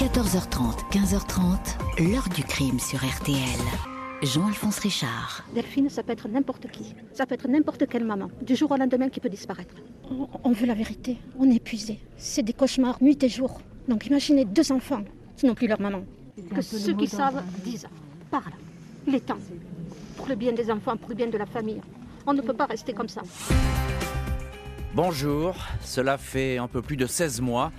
14h30, 15h30, l'heure du crime sur RTL. Jean-Alphonse Richard. Delphine, ça peut être n'importe qui. Ça peut être n'importe quelle maman. Du jour au lendemain qui peut disparaître. On, on veut la vérité. On est épuisé. C'est des cauchemars nuit et jour. Donc imaginez deux enfants qui n'ont plus leur maman. Que ceux qui savent disent. Parle. Il est temps. Pour le bien des enfants, pour le bien de la famille. On ne peut pas rester comme ça. Bonjour, cela fait un peu plus de 16 mois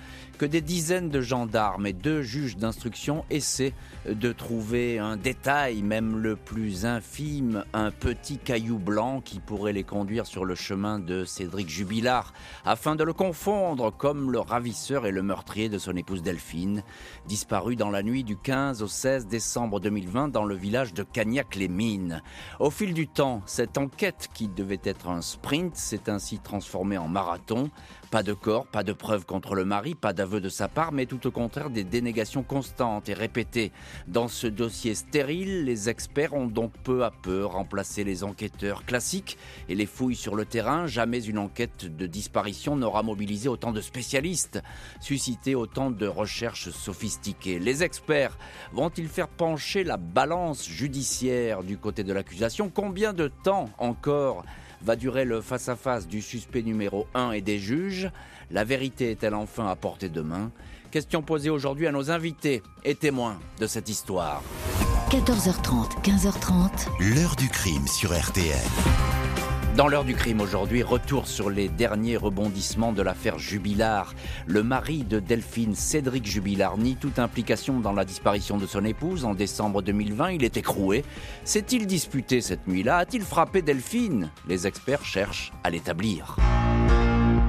que des dizaines de gendarmes et deux juges d'instruction essaient de trouver un détail, même le plus infime, un petit caillou blanc qui pourrait les conduire sur le chemin de Cédric Jubilard, afin de le confondre comme le ravisseur et le meurtrier de son épouse Delphine, disparu dans la nuit du 15 au 16 décembre 2020 dans le village de Cagnac-les-Mines. Au fil du temps, cette enquête qui devait être un sprint s'est ainsi transformée en marathon. Pas de corps, pas de preuves contre le mari, pas d'aveu de sa part, mais tout au contraire des dénégations constantes et répétées. Dans ce dossier stérile, les experts ont donc peu à peu remplacé les enquêteurs classiques et les fouilles sur le terrain. Jamais une enquête de disparition n'aura mobilisé autant de spécialistes, suscité autant de recherches sophistiquées. Les experts vont-ils faire pencher la balance judiciaire du côté de l'accusation? Combien de temps encore va durer le face-à-face du suspect numéro 1 et des juges La vérité est-elle enfin à portée de main? Question posée aujourd'hui à nos invités et témoins de cette histoire. 14h30, 15h30. L'heure du crime sur RTL. Dans l'heure du crime aujourd'hui, retour sur les derniers rebondissements de l'affaire Jubilard. Le mari de Delphine, Cédric Jubilard, nie toute implication dans la disparition de son épouse. En décembre 2020, il est écroué. S'est-il disputé cette nuit-là? A-t-il frappé Delphine? Les experts cherchent à l'établir.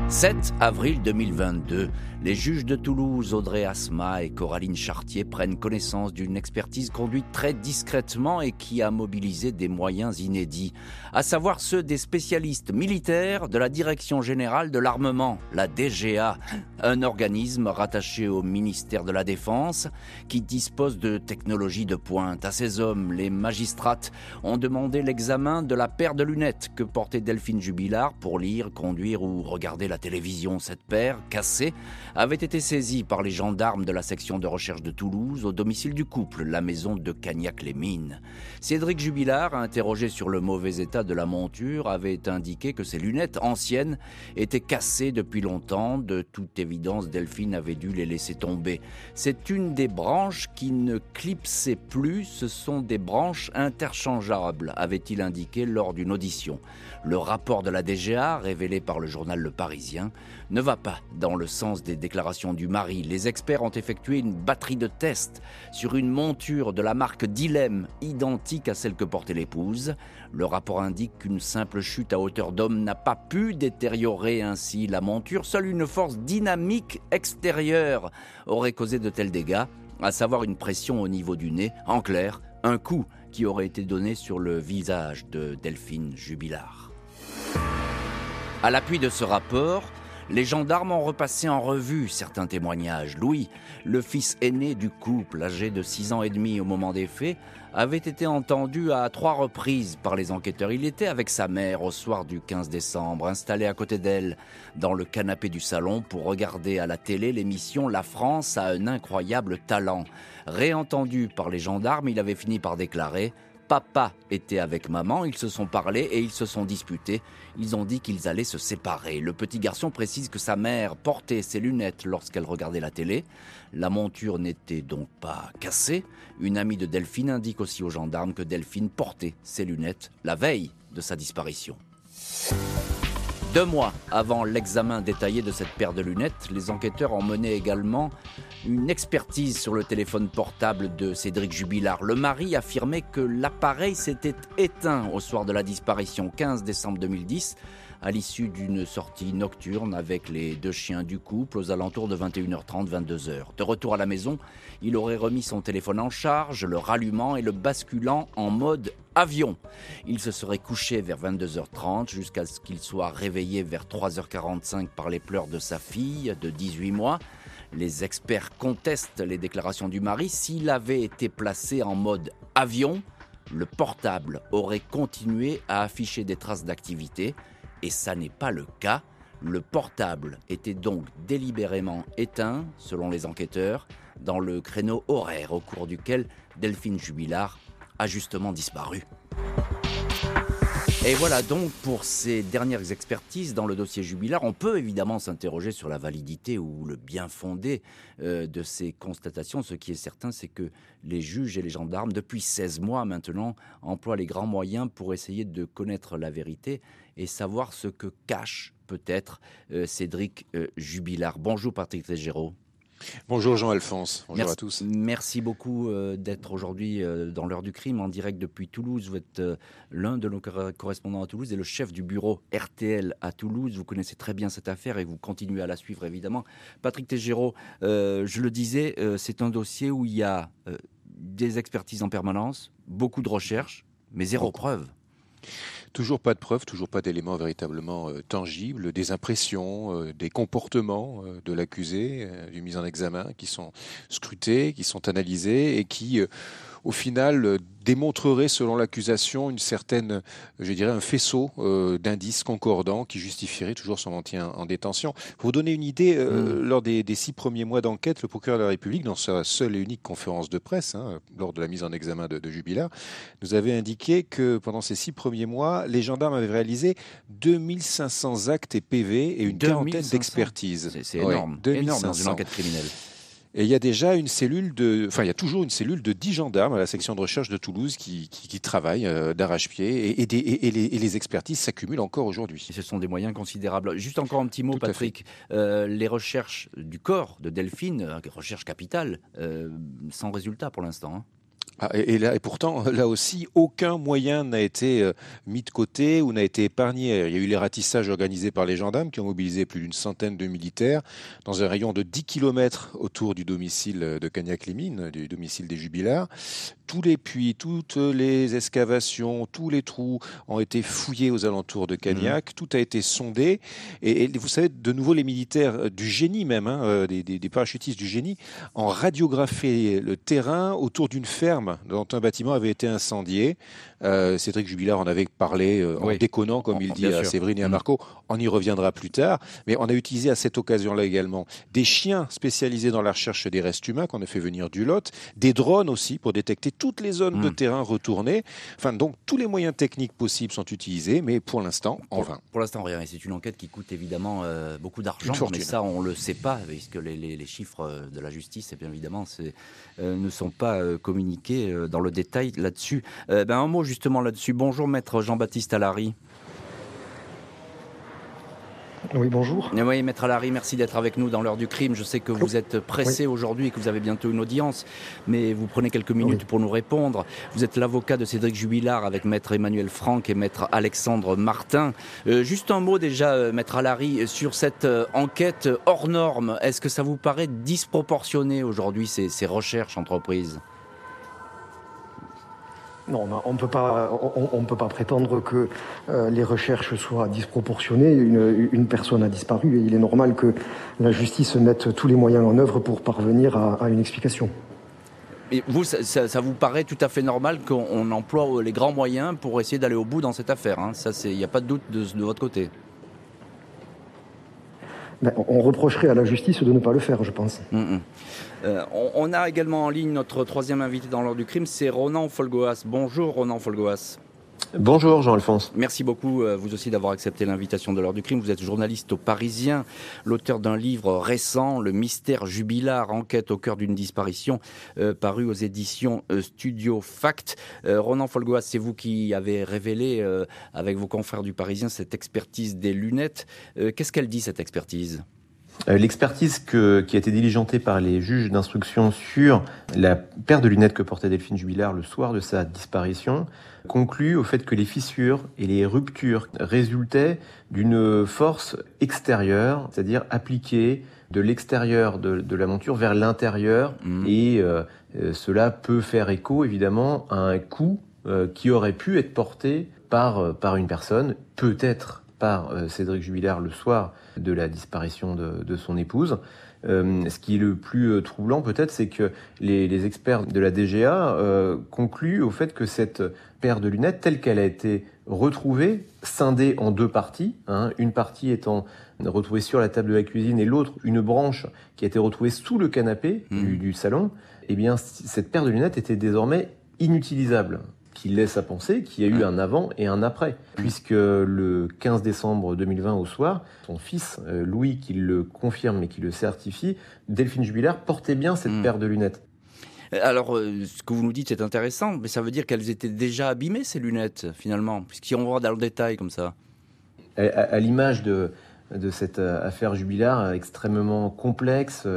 7 avril 2022, les juges de Toulouse, Audrey Asma et Coraline Chartier, prennent connaissance d'une expertise conduite très discrètement et qui a mobilisé des moyens inédits, à savoir ceux des spécialistes militaires de la Direction générale de l'armement, la DGA, un organisme rattaché au ministère de la Défense qui dispose de technologies de pointe. À ces hommes, les magistrates ont demandé l'examen de la paire de lunettes que portait Delphine Jubilard pour lire, conduire ou regarder la télévision. Cette paire, cassée, avait été saisie par les gendarmes de la section de recherche de Toulouse au domicile du couple, la maison de Cagnac-les-Mines. Cédric Jubilard, interrogé sur le mauvais état de la monture, avait indiqué que ses lunettes anciennes étaient cassées depuis longtemps. De toute évidence, Delphine avait dû les laisser tomber. C'est une des branches qui ne clipsait plus, ce sont des branches interchangeables, avait-il indiqué lors d'une audition. Le rapport de la DGA, révélé par le journal Le Parisien, ne va pas dans le sens des déclarations du mari. Les experts ont effectué une batterie de tests sur une monture de la marque Dilemme, identique à celle que portait l'épouse. Le rapport indique qu'une simple chute à hauteur d'homme n'a pas pu détériorer ainsi la monture. Seule une force dynamique extérieure aurait causé de tels dégâts, à savoir une pression au niveau du nez. En clair, un coup qui aurait été donné sur le visage de Delphine Jubilard. À l'appui de ce rapport, les gendarmes ont repassé en revue certains témoignages. Louis, le fils aîné du couple, âgé de 6 ans et demi au moment des faits, avait été entendu à trois reprises par les enquêteurs. Il était avec sa mère au soir du 15 décembre, installé à côté d'elle dans le canapé du salon pour regarder à la télé l'émission La France a un incroyable talent. Réentendu par les gendarmes, il avait fini par déclarer Papa était avec maman, ils se sont parlé et ils se sont disputés. Ils ont dit qu'ils allaient se séparer. Le petit garçon précise que sa mère portait ses lunettes lorsqu'elle regardait la télé. La monture n'était donc pas cassée. Une amie de Delphine indique aussi aux gendarmes que Delphine portait ses lunettes la veille de sa disparition. Deux mois avant l'examen détaillé de cette paire de lunettes, les enquêteurs ont mené également une expertise sur le téléphone portable de Cédric Jubilard. Le mari affirmait que l'appareil s'était éteint au soir de la disparition 15 décembre 2010 à l'issue d'une sortie nocturne avec les deux chiens du couple aux alentours de 21h30, 22h. De retour à la maison, il aurait remis son téléphone en charge, le rallumant et le basculant en mode avion. Il se serait couché vers 22h30 jusqu'à ce qu'il soit réveillé vers 3h45 par les pleurs de sa fille de 18 mois. Les experts contestent les déclarations du mari. S'il avait été placé en mode avion, le portable aurait continué à afficher des traces d'activité et ça n'est pas le cas. Le portable était donc délibérément éteint, selon les enquêteurs, dans le créneau horaire au cours duquel Delphine Jubilard a justement disparu. Et voilà donc pour ces dernières expertises dans le dossier Jubilard. On peut évidemment s'interroger sur la validité ou le bien fondé euh, de ces constatations. Ce qui est certain, c'est que les juges et les gendarmes, depuis 16 mois maintenant, emploient les grands moyens pour essayer de connaître la vérité et savoir ce que cache peut-être euh, Cédric euh, Jubilard. Bonjour Patrick Tégéraud. Bonjour Jean-Alphonse, bonjour à tous. Merci beaucoup euh, d'être aujourd'hui euh, dans l'heure du crime en direct depuis Toulouse. Vous êtes euh, l'un de nos correspondants à Toulouse et le chef du bureau RTL à Toulouse. Vous connaissez très bien cette affaire et vous continuez à la suivre évidemment. Patrick Tégéraud, je le disais, c'est un dossier où il y a des expertises en permanence, beaucoup de recherches, mais zéro preuve. Toujours pas de preuves, toujours pas d'éléments véritablement euh, tangibles, des impressions, euh, des comportements euh, de l'accusé, du mise en examen, qui sont scrutés, qui sont analysés et qui au final euh, démontrerait, selon l'accusation, une certaine, je dirais, un faisceau euh, d'indices concordants qui justifierait toujours son maintien en détention. Pour vous donner une idée, euh, mm. lors des, six premiers mois d'enquête, le procureur de la République, dans sa seule et unique conférence de presse, hein, lors de la mise en examen de, de Jubilard, nous avait indiqué que pendant ces six premiers mois, les gendarmes avaient réalisé 2500 actes et PV et une quarantaine d'expertises. C'est énorme, énorme dans une enquête criminelle. Et il y a déjà une cellule de, enfin, il y a toujours une cellule de 10 gendarmes à la section de recherche de Toulouse qui, qui, travaillent euh, d'arrache-pied et, et, les, expertises s'accumulent encore aujourd'hui. Ce sont des moyens considérables. Juste encore un petit mot, Patrick. Euh, les recherches du corps de Delphine, euh, recherche capitale, sans résultat pour l'instant. Hein. Ah, et, là, et pourtant, là aussi, aucun moyen n'a été euh, mis de côté ou n'a été épargné. Il y a eu les ratissages organisés par les gendarmes qui ont mobilisé plus d'une centaine de militaires dans un rayon de 10 km autour du domicile de Cagnac-Limine, du domicile des jubilards tous les puits, toutes les excavations, tous les trous ont été fouillés aux alentours de Cagnac, mmh. tout a été sondé. Et, vous savez, de nouveau, les militaires du génie même, hein, euh, des, des, parachutistes du génie, ont radiographié le terrain autour d'une ferme dont un bâtiment avait été incendié. Euh, Cédric Jubilard en avait parlé euh, en déconnant, comme il dit à Séverine et à mmh. Marco. On y reviendra plus tard. Mais on a utilisé à cette occasion-là également des chiens spécialisés dans la recherche des restes humains qu'on a fait venir du Lot, des drones aussi pour détecter toutes les zones de hmm. terrain retournées. Enfin, donc tous les moyens techniques possibles sont utilisés, mais pour l'instant, en vain. Pour l'instant, rien. Et c'est une enquête qui coûte évidemment euh, beaucoup d'argent, mais ça, on ne le sait pas, puisque les, les, chiffres de la justice, et bien évidemment, euh, ne sont pas communiqués dans le détail là-dessus. ben, un mot justement là-dessus. Bonjour, maître Jean-Baptiste Alary. Oui, bonjour. Oui, Maître Alary, merci d'être avec nous dans l'heure du crime. Je sais que vous êtes pressé aujourd'hui et que vous avez bientôt une audience, mais vous prenez quelques minutes pour nous répondre. Vous êtes l'avocat de Cédric Jubilard avec Maître Emmanuel Franck et Maître Alexandre Martin. Euh, juste un mot déjà, euh, Maître Alary, sur cette euh, enquête hors norme. Est-ce que ça vous paraît disproportionné aujourd'hui, ces, ces recherches entreprises? Non, on ne peut pas, on, peut pas prétendre que euh, les recherches soient disproportionnées. Une, personne a disparu et il est normal que la justice mette tous les moyens en œuvre pour parvenir à, une explication. Et vous, ça, vous paraît tout à fait normal qu'on emploie les grands moyens pour essayer d'aller au bout dans cette affaire hein? Ça, il n'y a pas de doute de, de votre côté. Ben, on reprocherait à la justice de ne pas le faire, je pense. Mm, mm. Euh, on, a également en ligne notre troisième invité dans l'ordre du crime, c'est Ronan Folgoas. Bonjour Ronan Folgoas. Bonjour Jean-Alphonse. Merci beaucoup, euh, vous aussi, d'avoir accepté l'invitation de l'heure du crime. Vous êtes journaliste au Parisien, l'auteur d'un livre récent, Le mystère jubilar, enquête au cœur d'une disparition, euh, paru aux éditions Studio Fact. Ronan Folgoas, c'est vous qui avez révélé, avec vos confrères du Parisien, cette expertise des lunettes. Qu'est-ce qu'elle dit, cette expertise? Euh, l'expertise qui a été diligentée par les juges d'instruction sur la paire de lunettes que portait Delphine Jubilard le soir de sa disparition conclut au fait que les fissures et les ruptures résultaient d'une force extérieure, c'est-à-dire appliquée de l'extérieur de, la monture vers l'intérieur, mmh. et euh, euh, cela peut faire écho évidemment à un coup qui aurait pu être porté par, par une personne, peut-être par Cédric Jubilard le soir de la disparition de, son épouse. Euh, ce qui est le plus euh, troublant peut-être, c'est que les, experts de la DGA euh, concluent au fait que cette paire de lunettes, telle qu'elle a été retrouvés, scindés en deux parties, hein, une partie étant retrouvée sur la table de la cuisine et l'autre une branche qui a été retrouvée sous le canapé du, mmh. salon, eh bien cette paire de lunettes était désormais inutilisable qui laisse à penser qu'il y a eu un avant et un après, puisque le 15 décembre 2020 au soir, son fils euh, Louis, qui le confirme et qui le certifie, Delphine Jubilaire portait bien cette mmh. paire de lunettes. Alors, euh, ce que vous nous dites, c'est intéressant, mais ça veut dire qu'elles étaient déjà abîmées, ces lunettes, finalement, puisqu'on va dans le détail comme ça. À, l'image de, de cette euh, affaire jubilaire extrêmement complexe,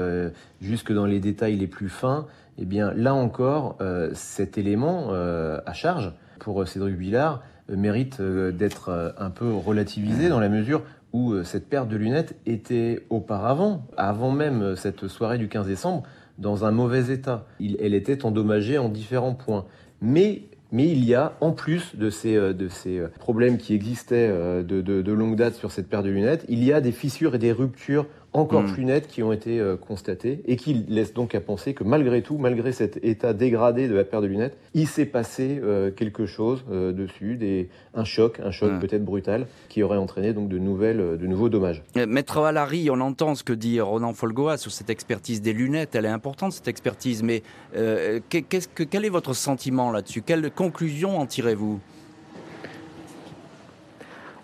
jusque dans les détails les plus fins, eh bien là encore, euh, cet élément euh, à charge pour Cédric Villard euh, mérite d'être un peu relativisé dans la mesure où cette paire de lunettes était auparavant, avant même cette soirée du 15 décembre, dans un mauvais état. elle était endommagée en différents points. Mais il y a, en plus de ces, de ces problèmes qui existaient de, de, longue date sur cette paire de lunettes, il y a des fissures et des ruptures encore hmm. plus nettes qui ont été euh, constatées et qui laissent donc à penser que malgré tout, malgré cet état dégradé de la paire de lunettes, il s'est passé euh, quelque chose euh, dessus, des, un choc, un choc peut-être brutal, qui aurait entraîné donc de, nouvelles, de nouveaux dommages. Maître Valary, on entend ce que dit Ronan Folgoa sur cette expertise des lunettes. Elle est importante cette expertise, mais que, quel est votre sentiment là-dessus? Quelle conclusion en tirez-vous?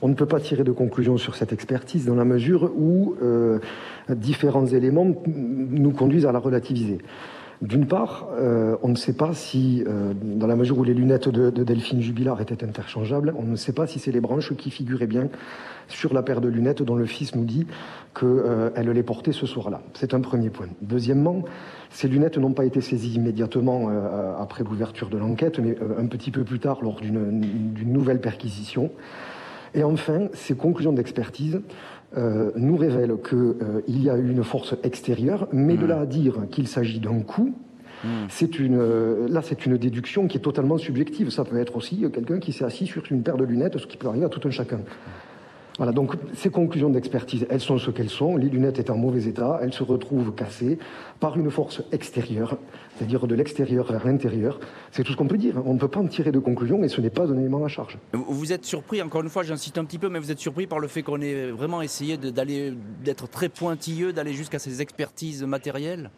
On ne peut pas tirer de conclusion sur cette expertise dans la mesure où euh, différents éléments nous conduisent à la relativiser. D'une part, euh, on ne sait pas si, euh, dans la mesure où les lunettes de, Delphine Jubilard étaient interchangeables, on ne sait pas si c'est les branches qui figuraient bien sur la paire de lunettes dont le fils nous dit qu'elle les portait ce soir-là. C'est un premier point. Deuxièmement, ces lunettes n'ont pas été saisies immédiatement après l'ouverture de l'enquête, mais un petit peu plus tard lors d'une nouvelle perquisition. Et enfin, ces conclusions d'expertise euh, nous révèlent qu'il euh, y a eu une force extérieure, mais de là à dire qu'il s'agit d'un coup, c'est une, euh, là, c'est une déduction qui est totalement subjective. Ça peut être aussi quelqu'un qui s'est assis sur une paire de lunettes, ce qui peut arriver à tout un chacun. Voilà, donc ces conclusions d'expertise, elles sont ce qu'elles sont. Les lunettes étaient en mauvais état, elles se retrouvent cassées par une force extérieure, c'est-à-dire de l'extérieur vers l'intérieur. C'est tout ce qu'on peut dire. On ne peut pas en tirer de conclusion, mais ce n'est pas un élément à charge. Vous êtes surpris, encore une fois, j'insiste un petit peu, mais vous êtes surpris par le fait qu'on ait vraiment essayé d'aller, d'être très pointilleux, d'aller jusqu'à ces expertises matérielles?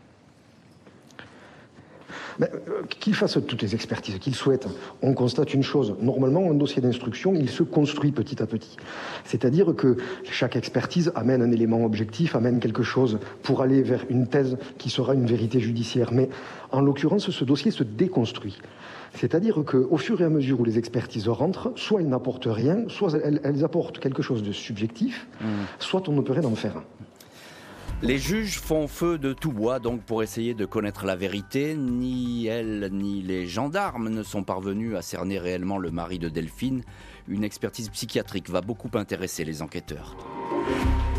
Euh, qu'il fasse toutes les expertises qu'il souhaite, on constate une chose. Normalement, un dossier d'instruction, il se construit petit à petit. C'est-à-dire que chaque expertise amène un élément objectif, amène quelque chose pour aller vers une thèse qui sera une vérité judiciaire. Mais en l'occurrence, ce dossier se déconstruit. C'est-à-dire qu'au fur et à mesure où les expertises rentrent, soit elles n'apportent rien, soit elles, apportent quelque chose de subjectif, mmh. soit on ne peut rien en faire. Les juges font feu de tout bois donc pour essayer de connaître la vérité. Ni elle ni les gendarmes ne sont parvenus à cerner réellement le mari de Delphine. Une expertise psychiatrique va beaucoup intéresser les enquêteurs.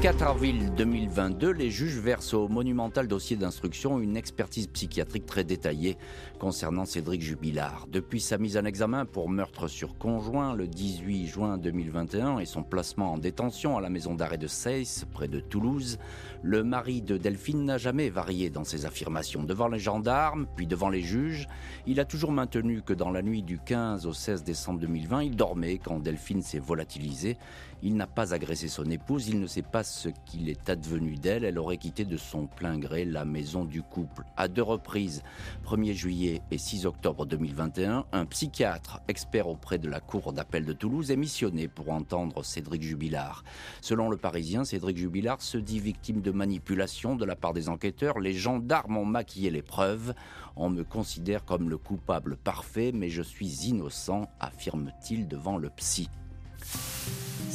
4 avril 2022, les juges versent au monumental dossier d'instruction une expertise psychiatrique très détaillée concernant Cédric Jubilard. Depuis sa mise en examen pour meurtre sur conjoint le 18 juin 2021 et son placement en détention à la maison d'arrêt de Seyss, près de Toulouse, le mari de Delphine n'a jamais varié dans ses affirmations. Devant les gendarmes, puis devant les juges, il a toujours maintenu que dans la nuit du 15 au 16 décembre 2020, il dormait quand Delphine s'est volatilisée il n'a pas agressé son épouse, il ne sait pas ce qu'il est advenu d'elle, elle aurait quitté de son plein gré la maison du couple. À deux reprises, 1er juillet et 6 octobre 2021, un psychiatre expert auprès de la Cour d'appel de Toulouse est missionné pour entendre Cédric Jubilard. Selon le Parisien, Cédric Jubilard se dit victime de manipulation de la part des enquêteurs. Les gendarmes ont maquillé les preuves. On me considère comme le coupable parfait, mais je suis innocent, affirme-t-il devant le psy.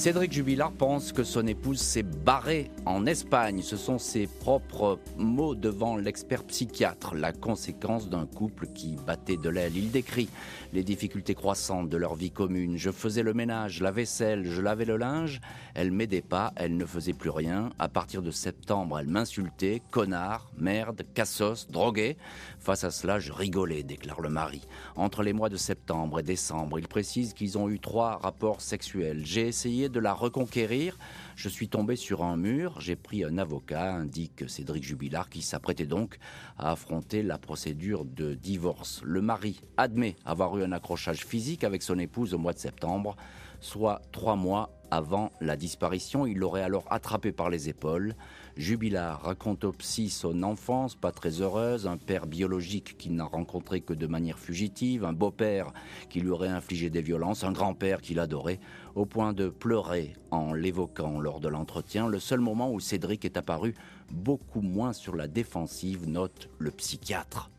Cédric Jubilard pense que son épouse s'est barrée en Espagne. Ce sont ses propres mots devant l'expert psychiatre, la conséquence d'un couple qui battait de l'aile. Il décrit les difficultés croissantes de leur vie commune. Je faisais le ménage, la vaisselle, je lavais le linge. Elle m'aidait pas, elle ne faisait plus rien. À partir de septembre, elle m'insultait, connard, merde, cassos, drogué. Face à cela, je rigolais, déclare le mari. Entre les mois de septembre et décembre, il précise qu'ils ont eu trois rapports sexuels. J'ai essayé de la reconquérir. Je suis tombé sur un mur, j'ai pris un avocat, indique Cédric Jubilard, qui s'apprêtait donc à affronter la procédure de divorce. Le mari admet avoir eu un accrochage physique avec son épouse au mois de septembre. soit trois mois avant la disparition. Il l'aurait alors attrapé par les épaules. Jubilard raconte au psy son enfance pas très heureuse, un père biologique qu'il n'a rencontré que de manière fugitive, un beau-père qui lui aurait infligé des violences, un grand-père qu'il adorait, au point de pleurer en l'évoquant lors de l'entretien, le seul moment où Cédric est apparu beaucoup moins sur la défensive, note le psychiatre.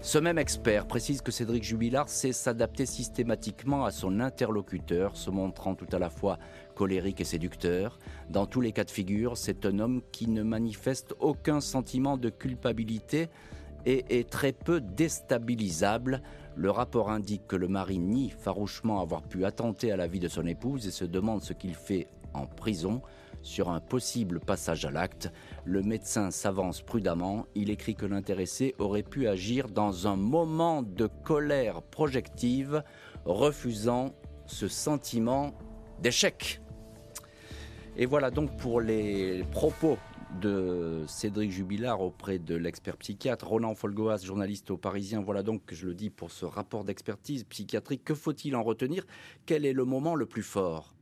Ce même expert précise que Cédric Jubilard sait s'adapter systématiquement à son interlocuteur, se montrant tout à la fois colérique et séducteur. Dans tous les cas de figure, c'est un homme qui ne manifeste aucun sentiment de culpabilité et est très peu déstabilisable. Le rapport indique que le mari nie farouchement avoir pu attenter à la vie de son épouse et se demande ce qu'il fait en prison. Sur un possible passage à l'acte, le médecin s'avance prudemment. Il écrit que l'intéressé aurait pu agir dans un moment de colère projective, refusant ce sentiment d'échec. Et voilà donc pour les propos de Cédric Jubilard auprès de l'expert psychiatre Roland Folgoas, journaliste au Parisien. Voilà donc, je le dis, pour ce rapport d'expertise psychiatrique. Que faut-il en retenir? Quel est le moment le plus fort?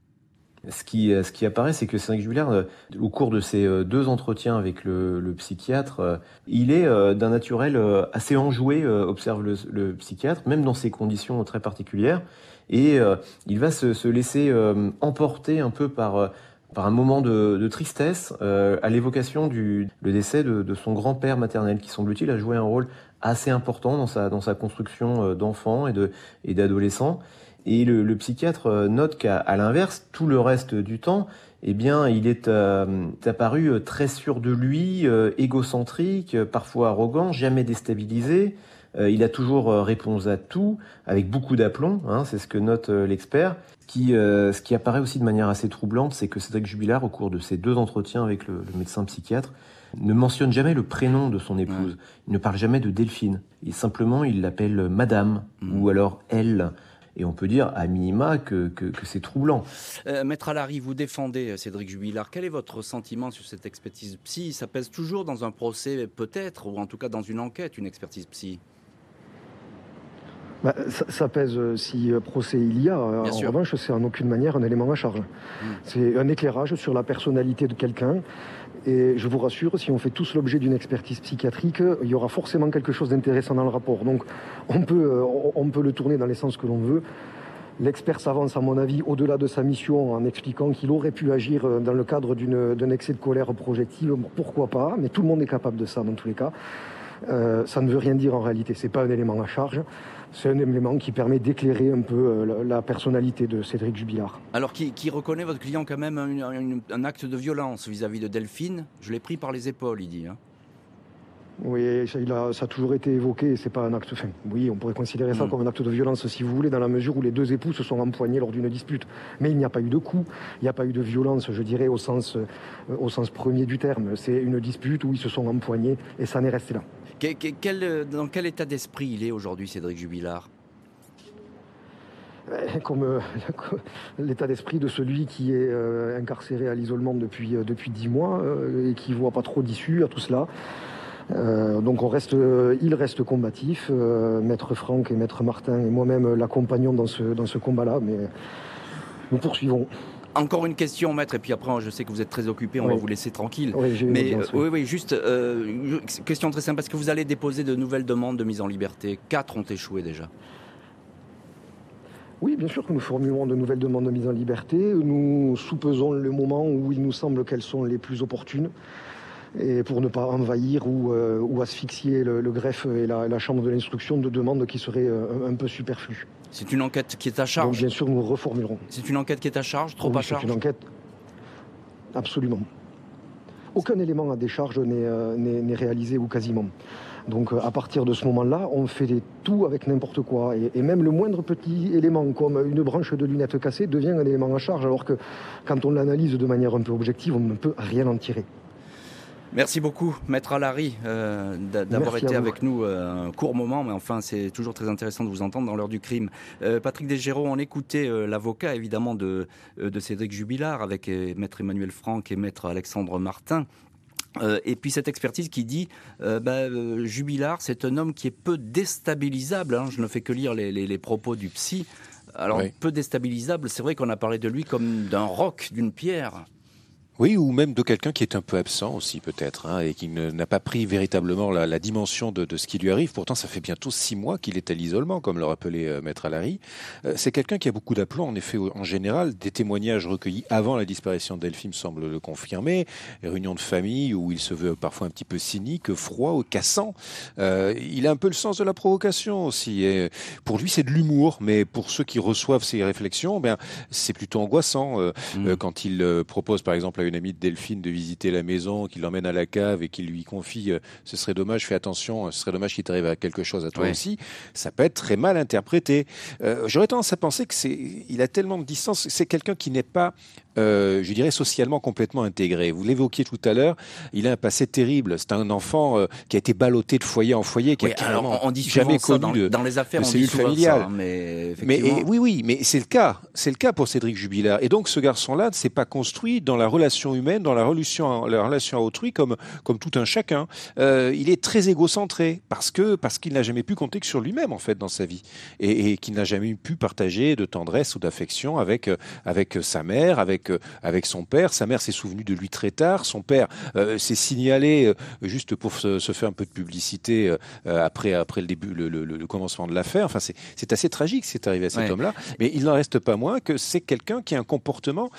Ce qui, ce qui apparaît, c'est que Cédric Jubilard, euh, au cours de ces euh, deux entretiens avec le, psychiatre, euh, il est d'un naturel assez enjoué, observe le, psychiatre, même dans ces conditions très particulières. Et il va se, laisser emporter un peu par, un moment de, tristesse à l'évocation du le décès de, son grand-père maternel, qui semble-t-il a joué un rôle assez important dans sa, construction d'enfant et d'adolescent. Et le, psychiatre euh, note qu'à l'inverse, tout le reste du temps, eh bien, il est euh, apparu euh, très sûr de lui, égocentrique, parfois arrogant, jamais déstabilisé. il a toujours répondu à tout, avec beaucoup d'aplomb, hein, c'est ce que note l'expert. Qui, ce qui apparaît aussi de manière assez troublante, c'est que Cédric Jubilard, au cours de ses deux entretiens avec le, médecin psychiatre, ne mentionne jamais le prénom de son épouse. Il ne parle jamais de Delphine. Et simplement, il l'appelle Madame mmh. ou alors Elle. Et on peut dire, à minima, que, c'est troublant. Euh, Maître Alary, vous défendez euh, Cédric Jubilard. Quel est votre sentiment sur cette expertise psy? Ça pèse toujours dans un procès, peut-être, ou en tout cas dans une enquête, une expertise psy? Bah, ça, pèse euh, si procès il y a. en revanche, c'est en aucune manière un élément à charge. Hmm. C'est un éclairage sur la personnalité de quelqu'un et je vous rassure, si on fait tous l'objet d'une expertise psychiatrique, il y aura forcément quelque chose d'intéressant dans le rapport. Donc on peut, euh, le tourner dans les sens que l'on veut. L'expert s'avance, à mon avis, au-delà de sa mission en expliquant qu'il aurait pu agir euh, dans le cadre d'un excès de colère projective. Pourquoi pas Mais tout le monde est capable de ça dans tous les cas. Euh, ça ne veut rien dire en réalité. C'est pas un élément à charge c'est un élément qui permet d'éclairer un peu euh, la, personnalité de Cédric Jubilard. Alors, qui, reconnaît votre client quand même un, acte de violence vis-à-vis de Delphine? Je l'ai pris par les épaules, il dit. Hein. Oui, ça, a, toujours été évoqué, c'est pas un acte. Enfin, oui, on pourrait considérer ça hmm. comme un acte de violence si vous voulez, dans la mesure où les deux époux se sont empoignés lors d'une dispute. Mais il n'y a pas eu de coup, il n'y a pas eu de violence, je dirais, au sens, euh, au sens premier du terme. C'est une dispute où ils se sont empoignés et ça n'est resté là. Euh, dans quel état d'esprit il est aujourd'hui, Cédric Jubilard eh, comme euh, l'état d'esprit de celui qui est euh, incarcéré à l'isolement depuis depuis dix mois et qui voit pas trop d'issue à tout cela. donc on reste, il reste combatif. Maître Franck et Maître Martin et moi-même l'accompagnons dans ce dans ce combat-là, mais nous poursuivons. Encore une question, maître, et puis après, je sais que vous êtes très occupé, on va vous laisser tranquille. Oui, Mais euh, oui, oui, juste euh, question très simple, parce que vous allez déposer de nouvelles demandes de mise en liberté? Quatre ont échoué déjà. Oui, bien sûr que nous formulons de nouvelles demandes de mise en liberté. Nous soupesons le moment où il nous semble qu'elles sont les plus opportunes et pour ne pas envahir ou, euh, asphyxier le, greffe et la, chambre de l'instruction de demandes qui seraient un peu superflues. C'est une enquête qui est à charge. Donc, bien sûr, nous reformulerons. C'est une enquête qui est à charge, trop à charge. C'est une enquête. Absolument. Aucun élément à décharge n'est euh, réalisé ou quasiment. Donc euh, à partir de ce moment-là, on fait tout avec n'importe quoi. Et, même le moindre petit élément, comme une branche de lunettes cassée, devient un élément à charge, alors que quand on l'analyse de manière un peu objective, on ne peut rien en tirer. Merci beaucoup, Maître Alary, euh, d'avoir été avec nous euh, un court moment, mais enfin, c'est toujours très intéressant de vous entendre dans l'heure du crime. Euh, Patrick Desgéraud, on écoutait l'avocat, évidemment, de, de Cédric Jubilard, avec Maître Emmanuel Franck et Maître Alexandre Martin. et puis cette expertise qui dit bah, Jubilard, c'est un homme qui est peu déstabilisable. Hein, je ne fais que lire les, les propos du psy. Alors, peu déstabilisable, c'est vrai qu'on a parlé de lui comme d'un roc, d'une pierre. Oui, ou même de quelqu'un qui est un peu absent aussi peut-être, hein, et qui n'a pas pris véritablement la, dimension de, ce qui lui arrive. Pourtant, ça fait bientôt six mois qu'il est à l'isolement, comme le rappelait euh, Maître Alary. Euh, c'est quelqu'un qui a beaucoup d'aplomb, en effet, en général. Des témoignages recueillis avant la disparition de Delphine semblent le confirmer. Les réunions de famille où il se veut parfois un petit peu cynique, froid, ou cassant. Euh, il a un peu le sens de la provocation aussi. Et pour lui, c'est de l'humour, mais pour ceux qui reçoivent ses réflexions, ben, c'est plutôt angoissant. Mmh. quand il propose, par exemple, une amie de Delphine de visiter la maison, qu'il l'emmène à la cave et qu'il lui confie euh, ce serait dommage, fais attention, ce serait dommage qu'il t'arrive à quelque chose à toi aussi, ça peut être très mal interprété. Euh, j'aurais tendance à penser que c'est, il a tellement de distance, c'est quelqu'un qui n'est pas euh, je dirais, socialement complètement intégré. Vous l'évoquiez tout à l'heure, il a un passé terrible. C'est un enfant euh, qui a été ballotté de foyer en foyer, qui a on dit jamais connu dans, de, dans, les affaires, on dit familiale. Ça, mais, mais oui, oui, mais c'est le cas. C'est le cas pour Cédric Jubilard. Et donc, ce garçon-là ne s'est pas construit dans la relation humaine, dans la relation, la relation à autrui, comme, comme tout un chacun. Euh, il est très égocentré parce que parce qu'il n'a jamais pu compter que sur lui-même en fait dans sa vie et, et qu'il n'a jamais pu partager de tendresse ou d'affection avec avec sa mère, avec avec, son père. Sa mère s'est souvenue de lui très tard. Son père euh, s'est signalé, euh, juste pour se, faire un peu de publicité, euh, après, après le début, le, commencement de l'affaire. Enfin, c'est assez tragique ce qui est arrivé à cet homme-là. Mais il n'en reste pas moins que c'est quelqu'un qui a un comportement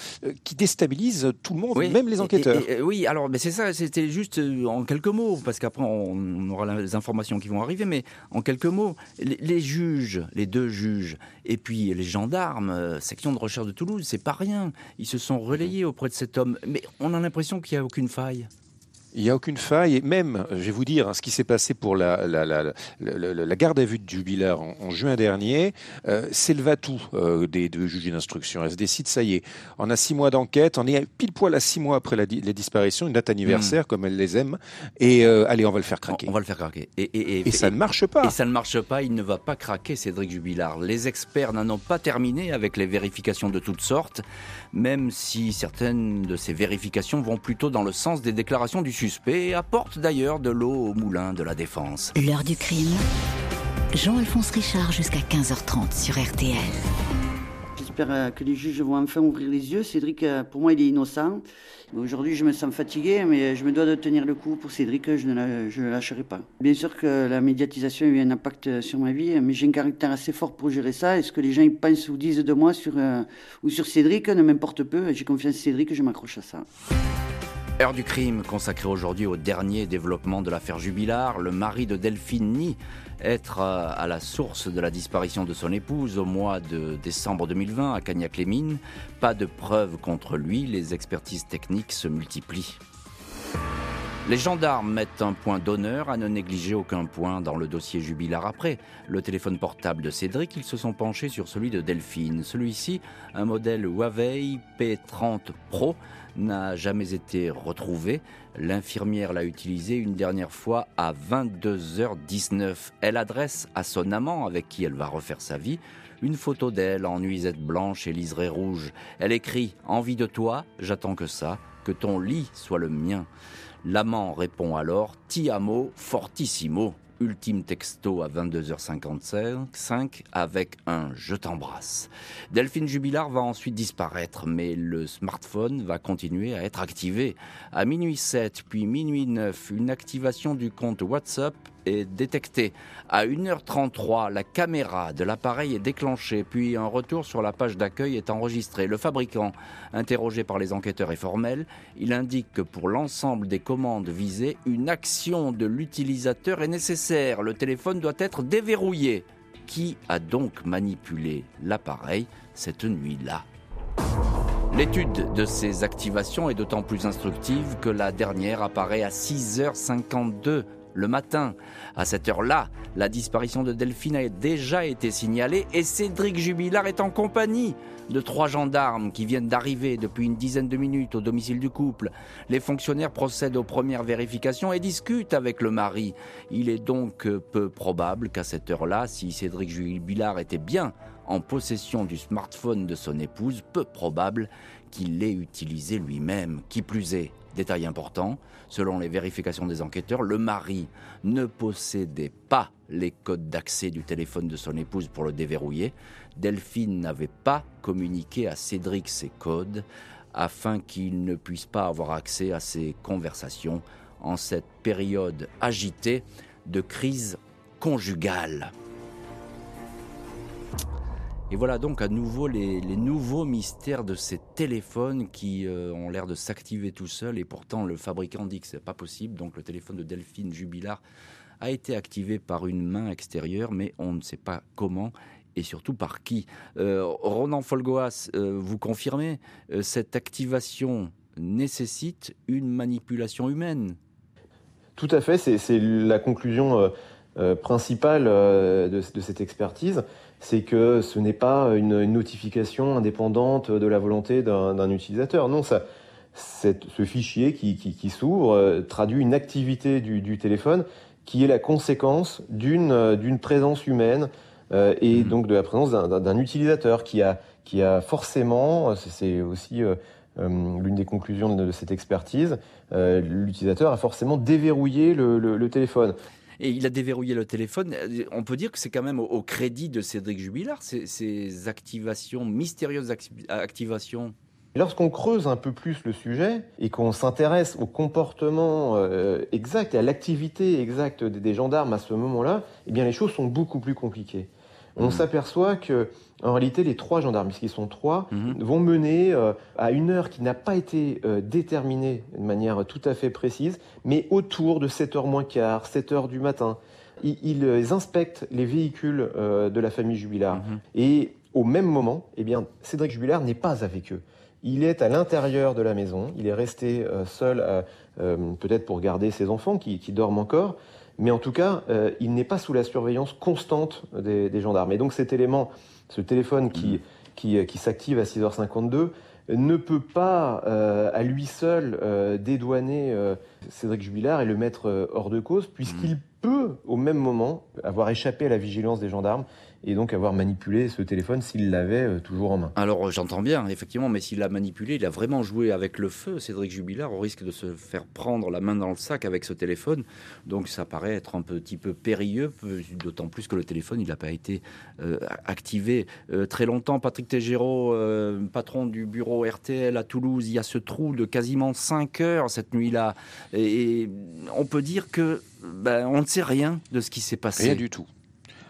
qui déstabilise tout le monde, même les enquêteurs. oui, alors mais c'est ça, c'était juste en quelques mots, parce qu'après on aura les informations qui vont arriver, mais en quelques mots, les, juges, les deux juges, et puis les gendarmes, section de recherche de Toulouse, c'est pas rien. Ils se sont relayés auprès de cet homme. Mais on a l'impression qu'il n'y a aucune faille. Il n'y a aucune faille. Et même, je vais vous dire, hein, ce qui s'est passé pour la, la, la, la, garde à vue de Jubilard en, juin dernier, euh, c'est le va-tout euh, des, juges d'instruction. Elle se décide, ça y est, on a six mois d'enquête, on est pile poil à six mois après la, disparition, une date anniversaire hmm. comme elle les aime, et euh, allez, on va le faire craquer. On, va le faire craquer. Et, et, et ça ne marche pas. Et ça ne marche pas, il ne va pas craquer, Cédric Jubilard. Les experts n'en ont pas terminé avec les vérifications de toutes sortes, même si certaines de ces vérifications vont plutôt dans le sens des déclarations du suspect apporte d'ailleurs de l'eau au moulin de la défense. L'heure du crime. Jean-Alphonse Richard jusqu'à 15h30 sur RTL. J'espère euh, que les juges vont enfin ouvrir les yeux. Cédric, euh, pour moi, il est innocent. Aujourd'hui, je me sens fatigué, mais je me dois de tenir le coup pour Cédric. Je ne lâcherai pas. Bien sûr que la médiatisation a eu un impact sur ma vie, mais j'ai un caractère assez fort pour gérer ça. Et ce que les gens pensent ou disent de moi sur, euh, ou sur Cédric ne m'importe peu. J'ai confiance en Cédric, je m'accroche à ça. Heure du crime consacrée aujourd'hui au dernier développement de l'affaire Jubilard. Le mari de Delphine nie être à la source de la disparition de son épouse au mois de décembre 2020 à Cagnac-les-Mines. Pas de preuves contre lui, les expertises techniques se multiplient. Les gendarmes mettent un point d'honneur à ne négliger aucun point dans le dossier Jubilard. Après le téléphone portable de Cédric, ils se sont penchés sur celui de Delphine. Celui-ci, un modèle Huawei P30 Pro, n'a jamais été retrouvée. L'infirmière l'a utilisé une dernière fois à 22h19. Elle adresse à son amant, avec qui elle va refaire sa vie, une photo d'elle en nuisette blanche et liseré rouge. Elle écrit Envie de toi, j'attends que ça, que ton lit soit le mien. L'amant répond alors Ti amo fortissimo ultime texto à 22h55 avec un Je t'embrasse. Delphine Jubilard va ensuite disparaître, mais le smartphone va continuer à être activé. À minuit 7 puis minuit 9, une activation du compte WhatsApp est détectée. À 1h33, la caméra de l'appareil est déclenchée, puis un retour sur la page d'accueil est enregistré. Le fabricant, interrogé par les enquêteurs, est formel. Il indique que pour l'ensemble des commandes visées, une action de l'utilisateur est nécessaire. Le téléphone doit être déverrouillé. Qui a donc manipulé l'appareil cette nuit-là? L'étude de ces activations est d'autant plus instructive que la dernière apparaît à 6h52 le matin. À cette heure-là, la disparition de Delphine a déjà été signalée et Cédric Jubilard est en compagnie de trois gendarmes qui viennent d'arriver depuis une dizaine de minutes au domicile du couple. Les fonctionnaires procèdent aux premières vérifications et discutent avec le mari. Il est donc peu probable qu'à cette heure-là, si Cédric Jubilard était bien en possession du smartphone de son épouse, peu probable qu'il l'ait utilisé lui-même. Qui plus est, Détail important, selon les vérifications des enquêteurs, le mari ne possédait pas les codes d'accès du téléphone de son épouse pour le déverrouiller. Delphine n'avait pas communiqué à Cédric ses codes afin qu'il ne puisse pas avoir accès à ses conversations en cette période agitée de crise conjugale. Et voilà donc à nouveau les, nouveaux mystères de ces téléphones qui euh, ont l'air de s'activer tout seuls et pourtant le fabricant dit que c'est pas possible. Donc le téléphone de Delphine Jubilard a été activé par une main extérieure, mais on ne sait pas comment et surtout par qui. Euh, Ronan Folgoas, euh, vous confirmez, cette activation nécessite une manipulation humaine? Tout à fait, c'est la conclusion principale de, cette expertise c'est que ce n'est pas une, notification indépendante de la volonté d'un utilisateur. Non, ça, ce fichier qui, s'ouvre euh, traduit une activité du, téléphone qui est la conséquence d'une présence humaine euh, et mmh. donc de la présence d'un utilisateur qui a, qui a forcément, c'est aussi euh, l'une des conclusions de, cette expertise, l'utilisateur a forcément déverrouillé le téléphone et il a déverrouillé le téléphone. On peut dire que c'est quand même au, crédit de Cédric Jubilard, ces, activations, mystérieuses activations. Lorsqu'on creuse un peu plus le sujet et qu'on s'intéresse au comportement euh, exact et à l'activité exacte des, gendarmes à ce moment-là, eh bien les choses sont beaucoup plus compliquées. On mmh. s'aperçoit que en réalité, les trois gendarmes, puisqu'ils sont trois, mhm. vont mener euh, à une heure qui n'a pas été euh, déterminée de manière tout à fait précise, mais autour de 7h moins quart, 7h du matin. Ils, euh, inspectent les véhicules de la famille Jubilard. Mhm. Et au même moment, eh bien, Cédric Jubilard n'est pas avec eux. Il est à l'intérieur de la maison, il est resté seul, peut-être pour garder ses enfants qui dorment encore, mais en tout cas, il n'est pas sous la surveillance constante des, des gendarmes. Et donc cet élément ce téléphone qui, qui, qui s'active à 6h52 ne peut pas euh, à lui seul euh, dédouaner euh, Cédric Jubilard et le mettre hors de cause, puisqu'il mmh. peut au même moment avoir échappé à la vigilance des gendarmes et donc avoir manipulé ce téléphone s'il l'avait euh, toujours en main. Alors j'entends bien, effectivement, mais s'il l'a manipulé, il a vraiment joué avec le feu, Cédric Jubilard, au risque de se faire prendre la main dans le sac avec ce téléphone. Donc ça paraît être un petit peu périlleux, d'autant plus que le téléphone, il n'a pas été euh, activé euh, très longtemps. Patrick Tegero, patron du bureau RTL à Toulouse, il y a ce trou de quasiment 5 heures cette nuit-là. Et, on peut dire que ben, on ne sait rien de ce qui s'est passé. Rien du tout.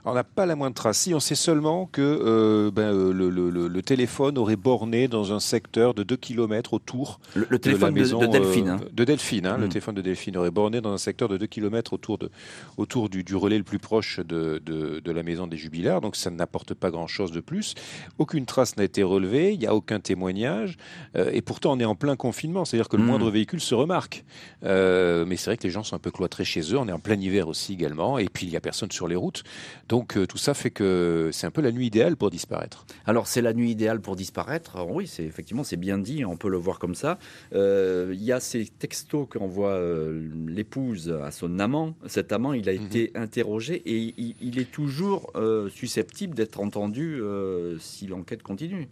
On n'a pas la moindre trace. Si on sait seulement que euh, ben, euh, le, téléphone aurait borné dans un secteur de 2 km autour le, téléphone de la maison de, Delphine. Hein. De Delphine, hein, le hmm. téléphone de Delphine aurait borné dans un secteur de 2 km autour, de, autour du, relais le plus proche de, de, la maison des jubilaires. Donc ça n'apporte pas grand-chose de plus. Aucune trace n'a été relevée, il n'y a aucun témoignage. Euh, et pourtant, on est en plein confinement, c'est-à-dire que le hmm. moindre véhicule se remarque. mais c'est vrai que les gens sont un peu cloîtrés chez eux. On est en plein hiver aussi également. Et puis, il n'y a personne sur les routes. Donc euh, tout ça fait que c'est un peu la nuit idéale pour disparaître. Alors c'est la nuit idéale pour disparaître. oui, c'est effectivement c'est bien dit. On peut le voir comme ça. Euh, il y a ces textos qu'envoie euh, l'épouse à son amant. Cet amant, il a mhm. été interrogé et il est toujours susceptible d'être entendu si l'enquête continue.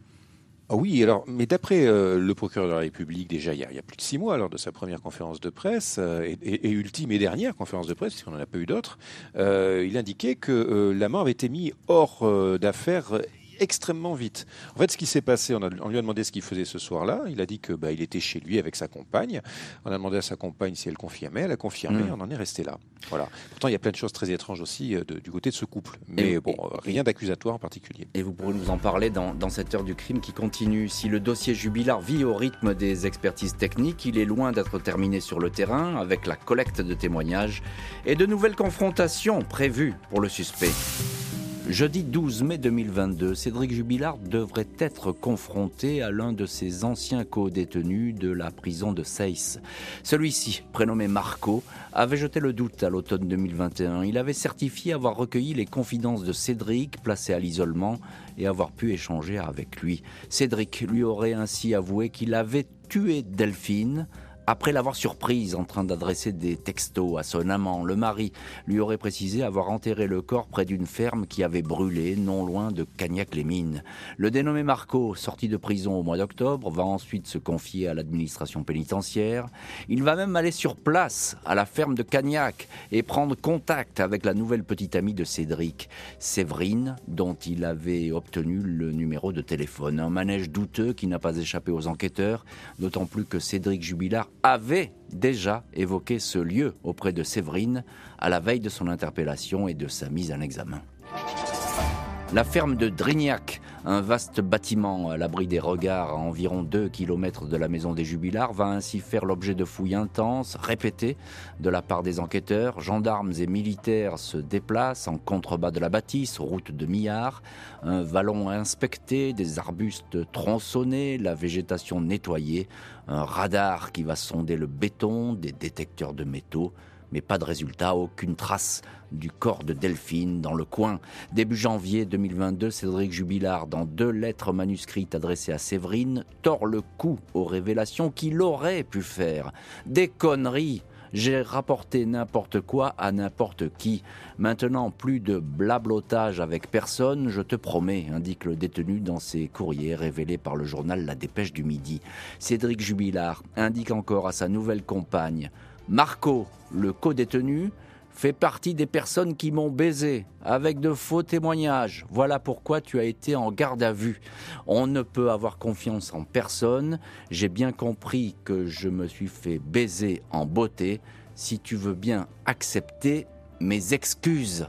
Ah oui, alors, mais d'après euh, le procureur de la République, déjà il y, a, plus de six mois, lors de sa première conférence de presse, euh, et, ultime et dernière conférence de presse, puisqu'on n'en a pas eu d'autres, euh, il indiquait que l'amant avait été mis hors d'affaires extrêmement vite. En fait, ce qui s'est passé, on, lui a demandé ce qu'il faisait ce soir-là. Il a dit que bah, il était chez lui avec sa compagne. On a demandé à sa compagne si elle confirmait. Elle a confirmé. Hmm. On en est resté là. Voilà. Pourtant, il y a plein de choses très étranges aussi euh, du côté de ce couple. Mais bon, rien d'accusatoire en particulier. Et vous pourrez nous en parler dans, dans cette heure du crime qui continue. Si le dossier jubilar vit au rythme des expertises techniques, il est loin d'être terminé sur le terrain avec la collecte de témoignages et de nouvelles confrontations prévues pour le suspect. Jeudi 12 mai 2022, Cédric Jubilard devrait être confronté à l'un de ses anciens co-détenus de la prison de Seyss. Celui-ci, prénommé Marco, avait jeté le doute à l'automne 2021. Il avait certifié avoir recueilli les confidences de Cédric, placé à l'isolement, et avoir pu échanger avec lui. Cédric lui aurait ainsi avoué qu'il avait tué Delphine Après l'avoir surprise en train d'adresser des textos à son amant, le mari lui aurait précisé avoir enterré le corps près d'une ferme qui avait brûlé non loin de Cagnac-les-Mines. Le dénommé Marco, sorti de prison au mois d'octobre, va ensuite se confier à l'administration pénitentiaire. Il va même aller sur place, à la ferme de Cagnac, et prendre contact avec la nouvelle petite amie de Cédric, Séverine, dont il avait obtenu le numéro de téléphone. Un manège douteux qui n'a pas échappé aux enquêteurs, d'autant plus que Cédric Jubilard avait déjà évoqué ce lieu auprès de Séverine à la veille de son interpellation et de sa mise en examen. La ferme de Drignac, un vaste bâtiment à l'abri des regards à environ 2 km de la maison des Jubilars, va ainsi faire l'objet de fouilles intenses, répétées, de la part des enquêteurs. Gendarmes et militaires se déplacent en contrebas de la bâtisse, route de Millard. Un vallon inspecté, des arbustes tronçonnés, la végétation nettoyée, un radar qui va sonder le béton, des détecteurs de métaux mais pas de résultat, aucune trace du corps de Delphine dans le coin. Début janvier 2022, Cédric Jubilard, dans deux lettres manuscrites adressées à Séverine, tord le cou aux révélations qu'il aurait pu faire. Des conneries j'ai rapporté n'importe quoi à n'importe qui. Maintenant, plus de blablotage avec personne, je te promets, indique le détenu dans ses courriers révélés par le journal La Dépêche du Midi. Cédric Jubilard indique encore à sa nouvelle compagne Marco, le co-détenu, fait partie des personnes qui m'ont baisé avec de faux témoignages. Voilà pourquoi tu as été en garde à vue. On ne peut avoir confiance en personne. J'ai bien compris que je me suis fait baiser en beauté. Si tu veux bien accepter mes excuses.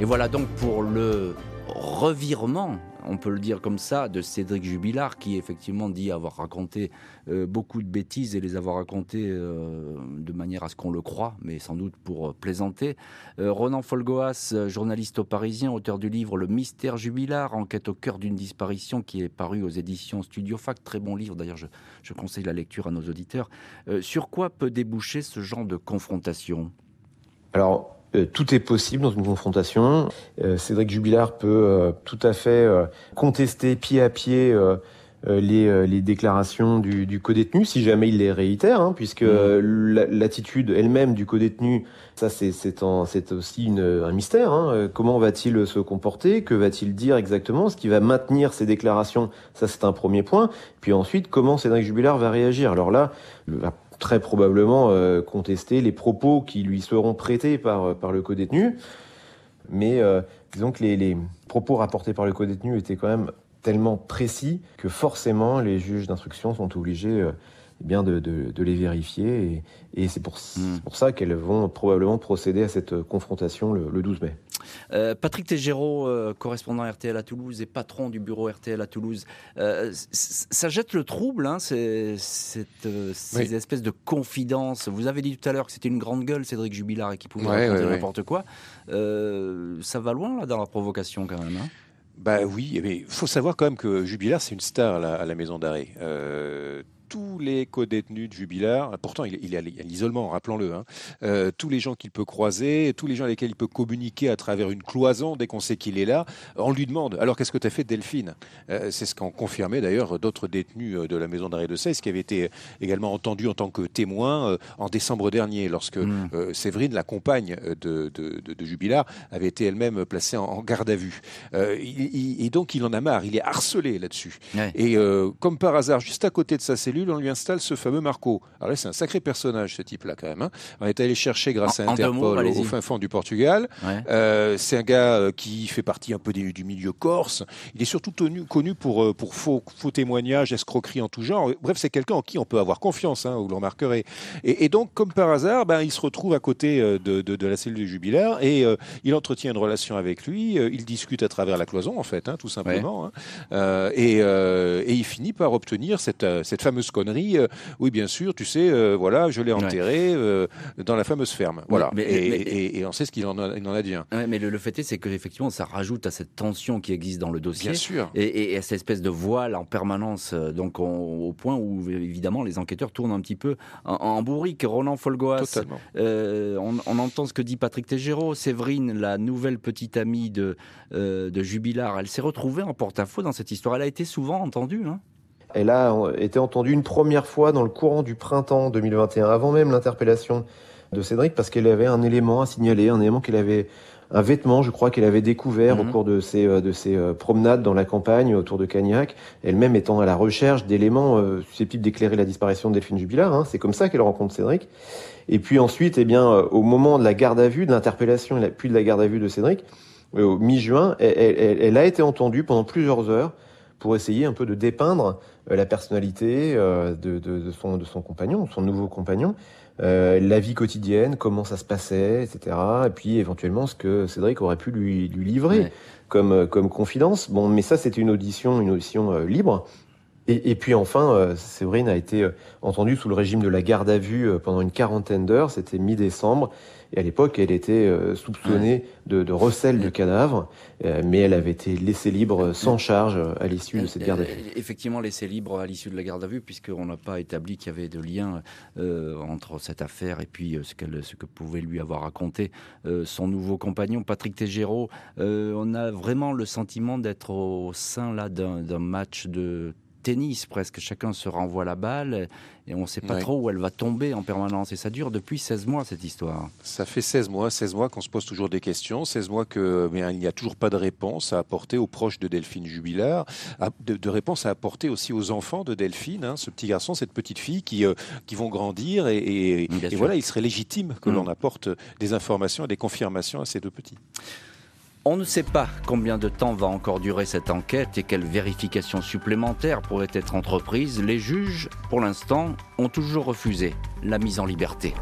Et voilà donc pour le revirement on peut le dire comme ça, de Cédric Jubilard, qui effectivement dit avoir raconté euh, beaucoup de bêtises et les avoir racontées euh, de manière à ce qu'on le croit, mais sans doute pour euh, plaisanter. Ronan Folgoas, journaliste au Parisien, auteur du livre Le mystère Jubilard, enquête au cœur d'une disparition, qui est paru aux éditions Studio Fact. Très bon livre, d'ailleurs, je, je, conseille la lecture à nos auditeurs. sur quoi peut déboucher ce genre de confrontation? Alors, tout est possible dans une confrontation. Euh, Cédric Jubilard peut euh, tout à fait contester pied à pied les, déclarations du, du co-détenu, si jamais il les réitère, hein, puisque mmh. l'attitude elle-même du co-détenu, ça c'est aussi un mystère. Hein. Comment va-t-il se comporter? Que va-t-il dire exactement? Ce qui va maintenir ses déclarations, ça c'est un premier point. Puis ensuite, comment Cédric Jubilard va réagir? Alors là, très probablement euh, contester les propos qui lui seront prêtés par, euh, par le co-détenu. Mais euh, disons que les, les, propos rapportés par le co-détenu étaient quand même tellement précis que forcément les juges d'instruction sont obligés eh bien de, de, de, les vérifier. Et, et c'est pour, hmm. pour, ça qu'elles vont probablement procéder à cette confrontation le, le 12 mai. Euh, Patrick Tégéraud, euh, correspondant RTL à Toulouse et patron du bureau RTL à Toulouse, euh, ça jette le trouble, hein, ces, ces espèces de confidences. Vous avez dit tout à l'heure que c'était une grande gueule, Cédric Jubilard, et qu'il pouvait raconter n'importe quoi. ça va loin là, dans la provocation quand même. Hein? Bah oui, mais il faut savoir quand même que Jubilard, c'est une star à la maison d'arrêt tous les co-détenus de Jubilard, pourtant il, est à l'isolement, rappelons-le, hein, euh, tous les gens qu'il peut croiser, tous les gens avec lesquels il peut communiquer à travers une cloison dès qu'on sait qu'il est là, on lui demande alors qu'est-ce que tu as fait Delphine? Euh, C'est ce qu'ont confirmé d'ailleurs d'autres détenus euh, de la maison d'arrêt de Cesse qui avaient été également entendus en tant que témoins en décembre dernier lorsque mmh. Séverine, la compagne de, de, Jubilard, avait été elle-même placée en, garde à vue. et donc il en a marre, il est harcelé là-dessus. Et comme par hasard, juste à côté de sa cellule, on lui installe ce fameux Marco. Alors là, c'est un sacré personnage, ce type-là, quand même. Hein. On est allé chercher grâce à Interpol au, fin fond du Portugal. Euh, c'est un gars euh, qui fait partie un peu du milieu corse. Il est surtout connu pour, euh, pour faux, faux témoignages, escroqueries en tout genre. Bref, c'est quelqu'un en qui on peut avoir confiance, hein, vous le remarquerez. Et, donc, comme par hasard, ben, il se retrouve à côté de, de, la cellule du jubilaire et il entretient une relation avec lui. il discute à travers la cloison, en fait, hein, tout simplement. Hein. et, et il finit par obtenir cette, cette fameuse connerie. Euh, oui, bien sûr, tu sais, euh, voilà, je l'ai enterré euh, dans la fameuse ferme. Voilà. et, on sait ce qu'il en, a, en a dit. Hein. mais le, fait est, c'est que effectivement, ça rajoute à cette tension qui existe dans le dossier. Bien sûr. Et, à cette espèce de voile en permanence, donc au point où évidemment les enquêteurs tournent un petit peu en, bourrique. Roland Folgoas, on, on, entend ce que dit Patrick Tégéraud. Séverine, la nouvelle petite amie de, de Jubilard, elle s'est retrouvée en porte-à-faux dans cette histoire. Elle a été souvent entendue. Hein elle a été entendue une première fois dans le courant du printemps 2021, avant même l'interpellation de Cédric, parce qu'elle avait un élément à signaler, un élément qu'elle avait un vêtement, je crois qu'elle avait découvert au mhm. cours de ses, euh, de ses euh, promenades dans la campagne autour de Cagnac, elle-même étant à la recherche d'éléments euh, susceptibles d'éclairer la disparition de Delphine Jubilard. Hein. C'est comme ça qu'elle rencontre Cédric. Et puis ensuite, eh bien, au moment de la garde à vue, de l'interpellation, puis de la garde à vue de Cédric, au mi-juin, elle, a été entendue pendant plusieurs heures pour essayer un peu de dépeindre la personnalité de, de, de, son, de son compagnon, son nouveau compagnon, euh, la vie quotidienne, comment ça se passait, etc. Et puis éventuellement ce que Cédric aurait pu lui, lui livrer comme, euh, comme confidence. Bon, mais ça c'était une audition, une audition euh, libre. Et, et, puis enfin, Séverine a été entendue sous le régime de la garde à vue pendant une quarantaine d'heures. C'était mi-décembre. Et à l'époque, elle était euh, soupçonnée de, de, recel de cadavres, euh, mais elle avait été laissée libre sans charge à l'issue de cette garde à vue. Effectivement, laissée libre à l'issue de la garde à vue, puisqu'on n'a pas établi qu'il y avait de lien euh, entre cette affaire et puis ce, ce, que pouvait lui avoir raconté son nouveau compagnon, Patrick Tégéraud. on a vraiment le sentiment d'être au sein là d'un match de tennis presque. Chacun se renvoie la balle et on ne sait pas trop où elle va tomber en permanence. Et ça dure depuis 16 mois cette histoire. Ça fait 16 mois, 16 mois qu'on se pose toujours des questions, 16 mois que mais il n'y a toujours pas de réponse à apporter aux proches de Delphine Jubilard, de, de réponse à apporter aussi aux enfants de Delphine, hein, ce petit garçon, cette petite fille qui, euh, qui vont grandir et, et, voilà, il serait légitime que mm. l'on apporte des informations et des confirmations à ces deux petits. On ne sait pas combien de temps va encore durer cette enquête et quelles vérifications supplémentaires pourraient être entreprises. Les juges, pour l'instant, ont toujours refusé la mise en liberté.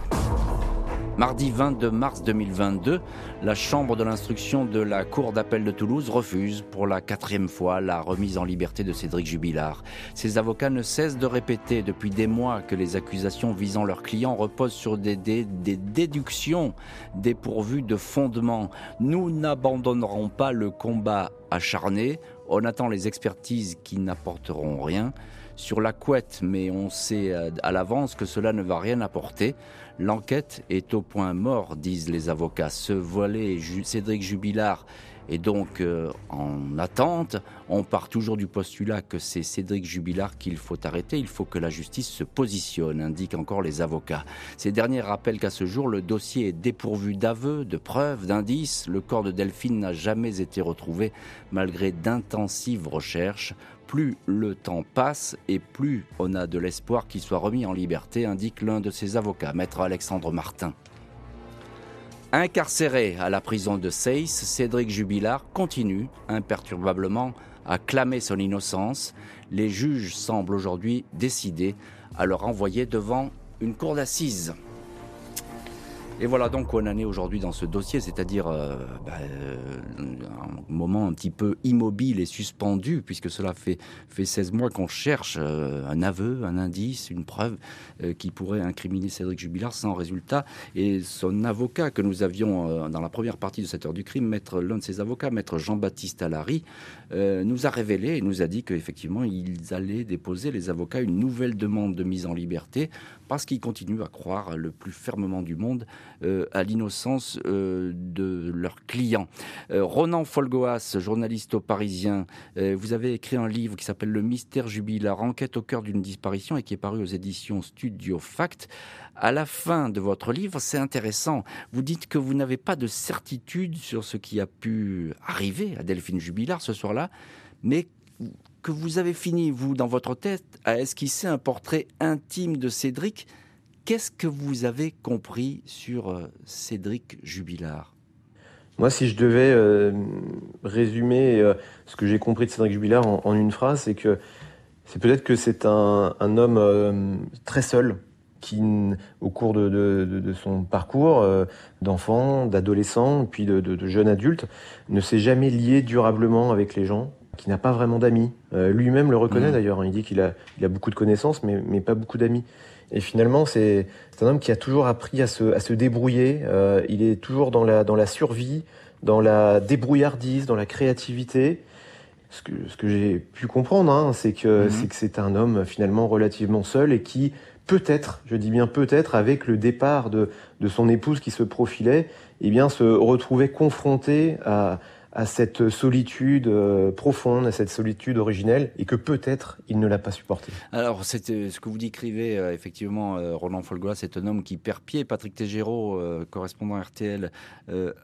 Mardi 22 mars 2022, la Chambre de l'instruction de la Cour d'appel de Toulouse refuse pour la quatrième fois la remise en liberté de Cédric Jubilard. Ses avocats ne cessent de répéter depuis des mois que les accusations visant leurs clients reposent sur des, des déductions dépourvues de fondement. Nous n'abandonnerons pas le combat acharné. On attend les expertises qui n'apporteront rien sur la couette, mais on sait euh, à l'avance que cela ne va rien apporter. L'enquête est au point mort, disent les avocats. Ce volet, Cédric Jubilard est donc euh, en attente. On part toujours du postulat que c'est Cédric Jubilard qu'il faut arrêter. Il faut que la justice se positionne, indiquent encore les avocats. Ces derniers rappellent qu'à ce jour, le dossier est dépourvu d'aveux, de preuves, d'indices. Le corps de Delphine n'a jamais été retrouvé malgré d'intensives recherches plus le temps passe et plus on a de l'espoir qu'il soit remis en liberté, indique l'un de ses avocats, maître Alexandre Martin. Incarcéré à la prison de Seyss, Cédric Jubilard continue imperturbablement à clamer son innocence. Les juges semblent aujourd'hui décidés à le renvoyer devant une cour d'assises. Et voilà donc où on en est aujourd'hui dans ce dossier, c'est-à-dire euh, bah, euh, un moment un petit peu immobile et suspendu, puisque cela fait, fait 16 mois qu'on cherche euh, un aveu, un indice, une preuve qui pourrait incriminer Cédric Jubilard sans résultat. Et son avocat que nous avions dans la première partie de cette heure du crime, maître l'un de ses avocats, maître Jean-Baptiste Allary, nous a révélé et nous a dit qu'effectivement ils allaient déposer les avocats une nouvelle demande de mise en liberté parce qu'ils continuent à croire le plus fermement du monde à l'innocence euh, de leurs clients. Euh, Ronan Folgoas, journaliste au Parisien, vous avez écrit un livre qui s'appelle Le mystère jubilaire, enquête au cœur d'une disparition et qui est paru aux éditions Studio Fact. À la fin de votre livre, c'est intéressant. Vous dites que vous n'avez pas de certitude sur ce qui a pu arriver à Delphine Jubilard ce soir-là, mais que vous avez fini, vous, dans votre tête, à esquisser un portrait intime de Cédric. Qu'est-ce que vous avez compris sur euh, Cédric Jubilard? Moi, si je devais euh, résumer euh, ce que j'ai compris de Cédric Jubilard en, une phrase, c'est que c'est peut-être que c'est un, homme très seul qui, au cours de, son parcours d'enfant, d'adolescent, puis de, de jeune adulte, ne s'est jamais lié durablement avec les gens, qui n'a pas vraiment d'amis. Euh, lui-même le reconnaît mmh. d'ailleurs. Hein. Il dit qu'il a, il a beaucoup de connaissances, mais, mais pas beaucoup d'amis. Et finalement, c'est un homme qui a toujours appris à se, à se débrouiller. Euh, il est toujours dans la, dans la survie, dans la débrouillardise, dans la créativité. Ce que, ce que j'ai pu comprendre, hein, c'est que mmh. c'est c'est un homme finalement relativement seul et qui peut-être, je dis bien peut-être, avec le départ de, de son épouse qui se profilait, eh bien se retrouvait confronté à, à cette solitude profonde, à cette solitude originelle, et que peut-être il ne l'a pas supporté. Alors, c'est ce que vous décrivez, effectivement, Roland Folgois, c'est un homme qui perd pied. Patrick Tégéraud, correspondant RTL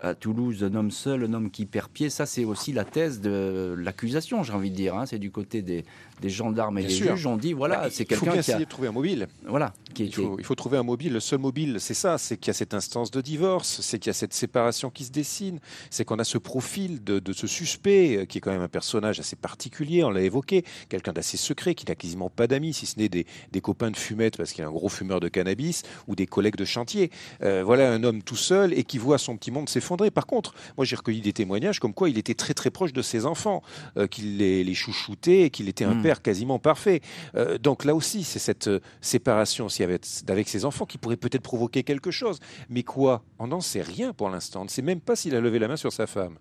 à Toulouse, un homme seul, un homme qui perd pied. Ça, c'est aussi la thèse de l'accusation, j'ai envie de dire. Hein. C'est du côté des, des gendarmes et des juges. On dit, voilà, bah, c'est quelqu'un qui a... essayer de trouver un mobile. Voilà. il, faut, il faut trouver un mobile. Le seul mobile, c'est ça, c'est qu'il y a cette instance de divorce, c'est qu'il y a cette séparation qui se dessine, c'est qu'on a ce profil de, ce suspect, euh, qui est quand même un personnage assez particulier, on l'a évoqué, quelqu'un d'assez secret, qui n'a quasiment pas d'amis, si ce n'est des, copains de fumette, parce qu'il est un gros fumeur de cannabis, ou des collègues de chantier. Euh, voilà un homme tout seul et qui voit son petit monde s'effondrer. Par contre, moi j'ai recueilli des témoignages comme quoi il était très très proche de ses enfants, euh, qu'il les, les, chouchoutait et qu'il était un hmm. père quasiment parfait. donc là aussi, c'est cette séparation aussi avec, avec ses enfants qui pourrait peut-être provoquer quelque chose. Mais quoi? On n'en sait rien pour l'instant. On ne sait même pas s'il a levé la main sur sa femme.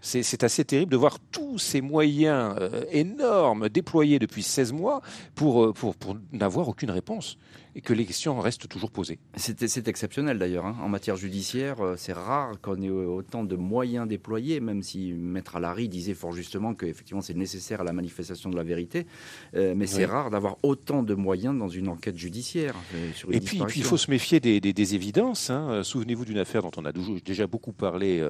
C'est assez terrible de voir tous ces moyens euh, énormes déployés depuis 16 mois pour, euh, pour, pour n'avoir aucune réponse et que les questions restent toujours posées. C'est exceptionnel d'ailleurs. Hein. En matière judiciaire, euh, c'est rare qu'on ait autant de moyens déployés, même si Maître Alary disait fort justement qu'effectivement c'est nécessaire à la manifestation de la vérité. Euh, mais c'est rare d'avoir autant de moyens dans une enquête judiciaire. Euh, et puis, il faut se méfier des, évidences. Hein. Souvenez-vous d'une affaire dont on a déjà beaucoup parlé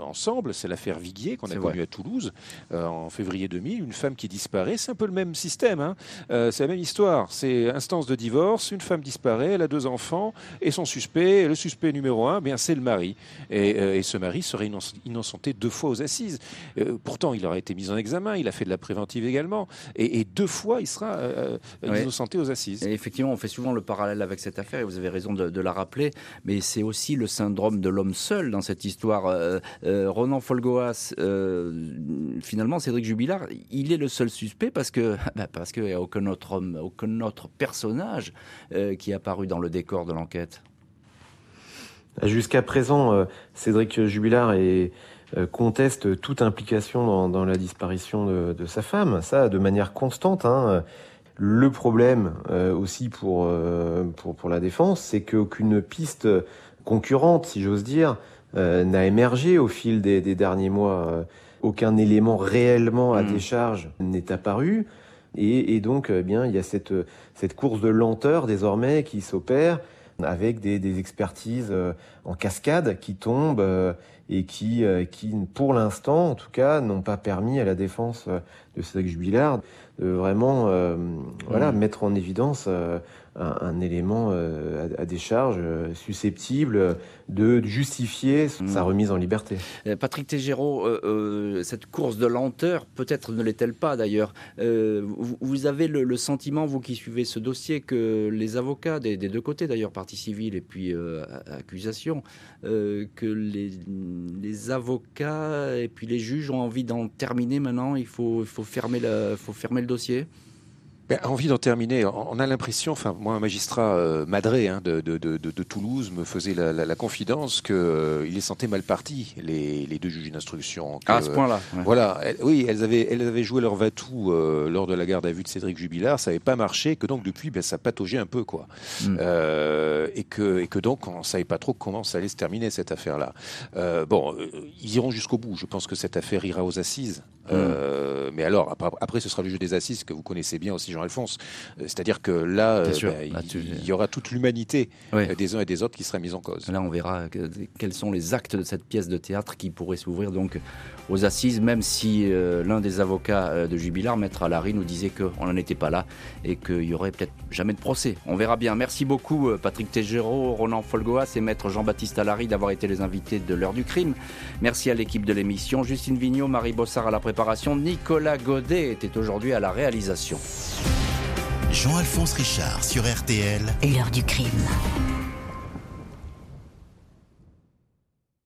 ensemble, c'est l'affaire Viguier qu'on a connue à Toulouse en février 2000. Une femme qui disparaît, c'est un peu le même système. Hein. c'est la même histoire. C'est instance de divorce, une femme femme disparaît, elle a deux enfants, et son suspect, le suspect numéro un, bien c'est le mari. Et, euh, ce mari serait innocenté deux fois aux assises. Euh, pourtant, il aurait été mis en examen, il a fait de la préventive également, et, deux fois, il sera euh, innocenté aux assises. effectivement, on fait souvent le parallèle avec cette affaire, et vous avez raison de, la rappeler, mais c'est aussi le syndrome de l'homme seul dans cette histoire. Ronan Folgoas, finalement, Cédric Jubilard, il est le seul suspect parce que bah, parce qu'il n'y a aucun autre homme, aucun autre personnage euh, qui est apparu dans le décor de l'enquête Jusqu'à présent, euh, Cédric Jubilard euh, conteste toute implication dans, la disparition de, sa femme, ça de manière constante. Hein. Le problème aussi pour, pour, la défense, c'est qu'aucune piste concurrente, si j'ose dire, n'a émergé au fil des, derniers mois. aucun élément réellement à hmm. décharge n'est apparu. Et, donc, eh bien, il y a cette, cette course de lenteur désormais qui s'opère avec des, des, expertises euh, en cascade qui tombent euh, et qui, euh, qui pour l'instant, en tout cas, n'ont pas permis à la défense de Cédric Jubilard de vraiment voilà, mmh. mettre en évidence un, élément euh, à, des charges euh, susceptible de justifier sa mm. remise en liberté. Euh, Patrick Tégéraud, cette course de lenteur, peut-être ne l'est-elle pas d'ailleurs. Vous, avez le, sentiment, vous qui suivez ce dossier, que les avocats des, deux côtés, d'ailleurs partie civile et puis accusation, que les, les, avocats et puis les juges ont envie d'en terminer maintenant. Il faut, il faut, fermer, la, faut fermer le dossier. Ben, envie d'en terminer. On a l'impression, enfin, moi, un magistrat euh, madré hein, de, Toulouse me faisait la, confidence qu'il euh, les sentait mal partis, les, deux juges d'instruction. à ce point-là. Voilà. oui, elles avaient, elles avaient joué leur vatou euh, lors de la garde à vue de Cédric Jubilard. Ça n'avait pas marché, que donc depuis, ben, ça pataugeait un peu, quoi. Mm. et que, et que donc, on ne savait pas trop comment ça allait se terminer cette affaire-là. bon, ils iront jusqu'au bout. Je pense que cette affaire ira aux assises. Mm. mais alors, après, après, ce sera le jeu des assises que vous connaissez bien aussi, Jean-Alphonse. Euh, c'est-à-dire que là, euh, bah, il, y aura toute l'humanité euh, des uns et des autres qui sera mise en cause. Là, on verra quels sont les actes de cette pièce de théâtre qui pourrait s'ouvrir donc aux assises, même si l'un des avocats de Jubilard, Maître Alary, nous disait qu'on n'en était pas là et qu'il y aurait peut-être jamais de procès. On verra bien. Merci beaucoup, Patrick Tégéraud, Ronan Folgoas et Maître Jean-Baptiste Alary d'avoir été les invités de l'heure du crime. Merci à l'équipe de l'émission. Justine Vignot, Marie Bossard à la préparation. Nicolas Godet était aujourd'hui à la réalisation. Jean-Alphonse Richard sur RTL. L'heure du crime.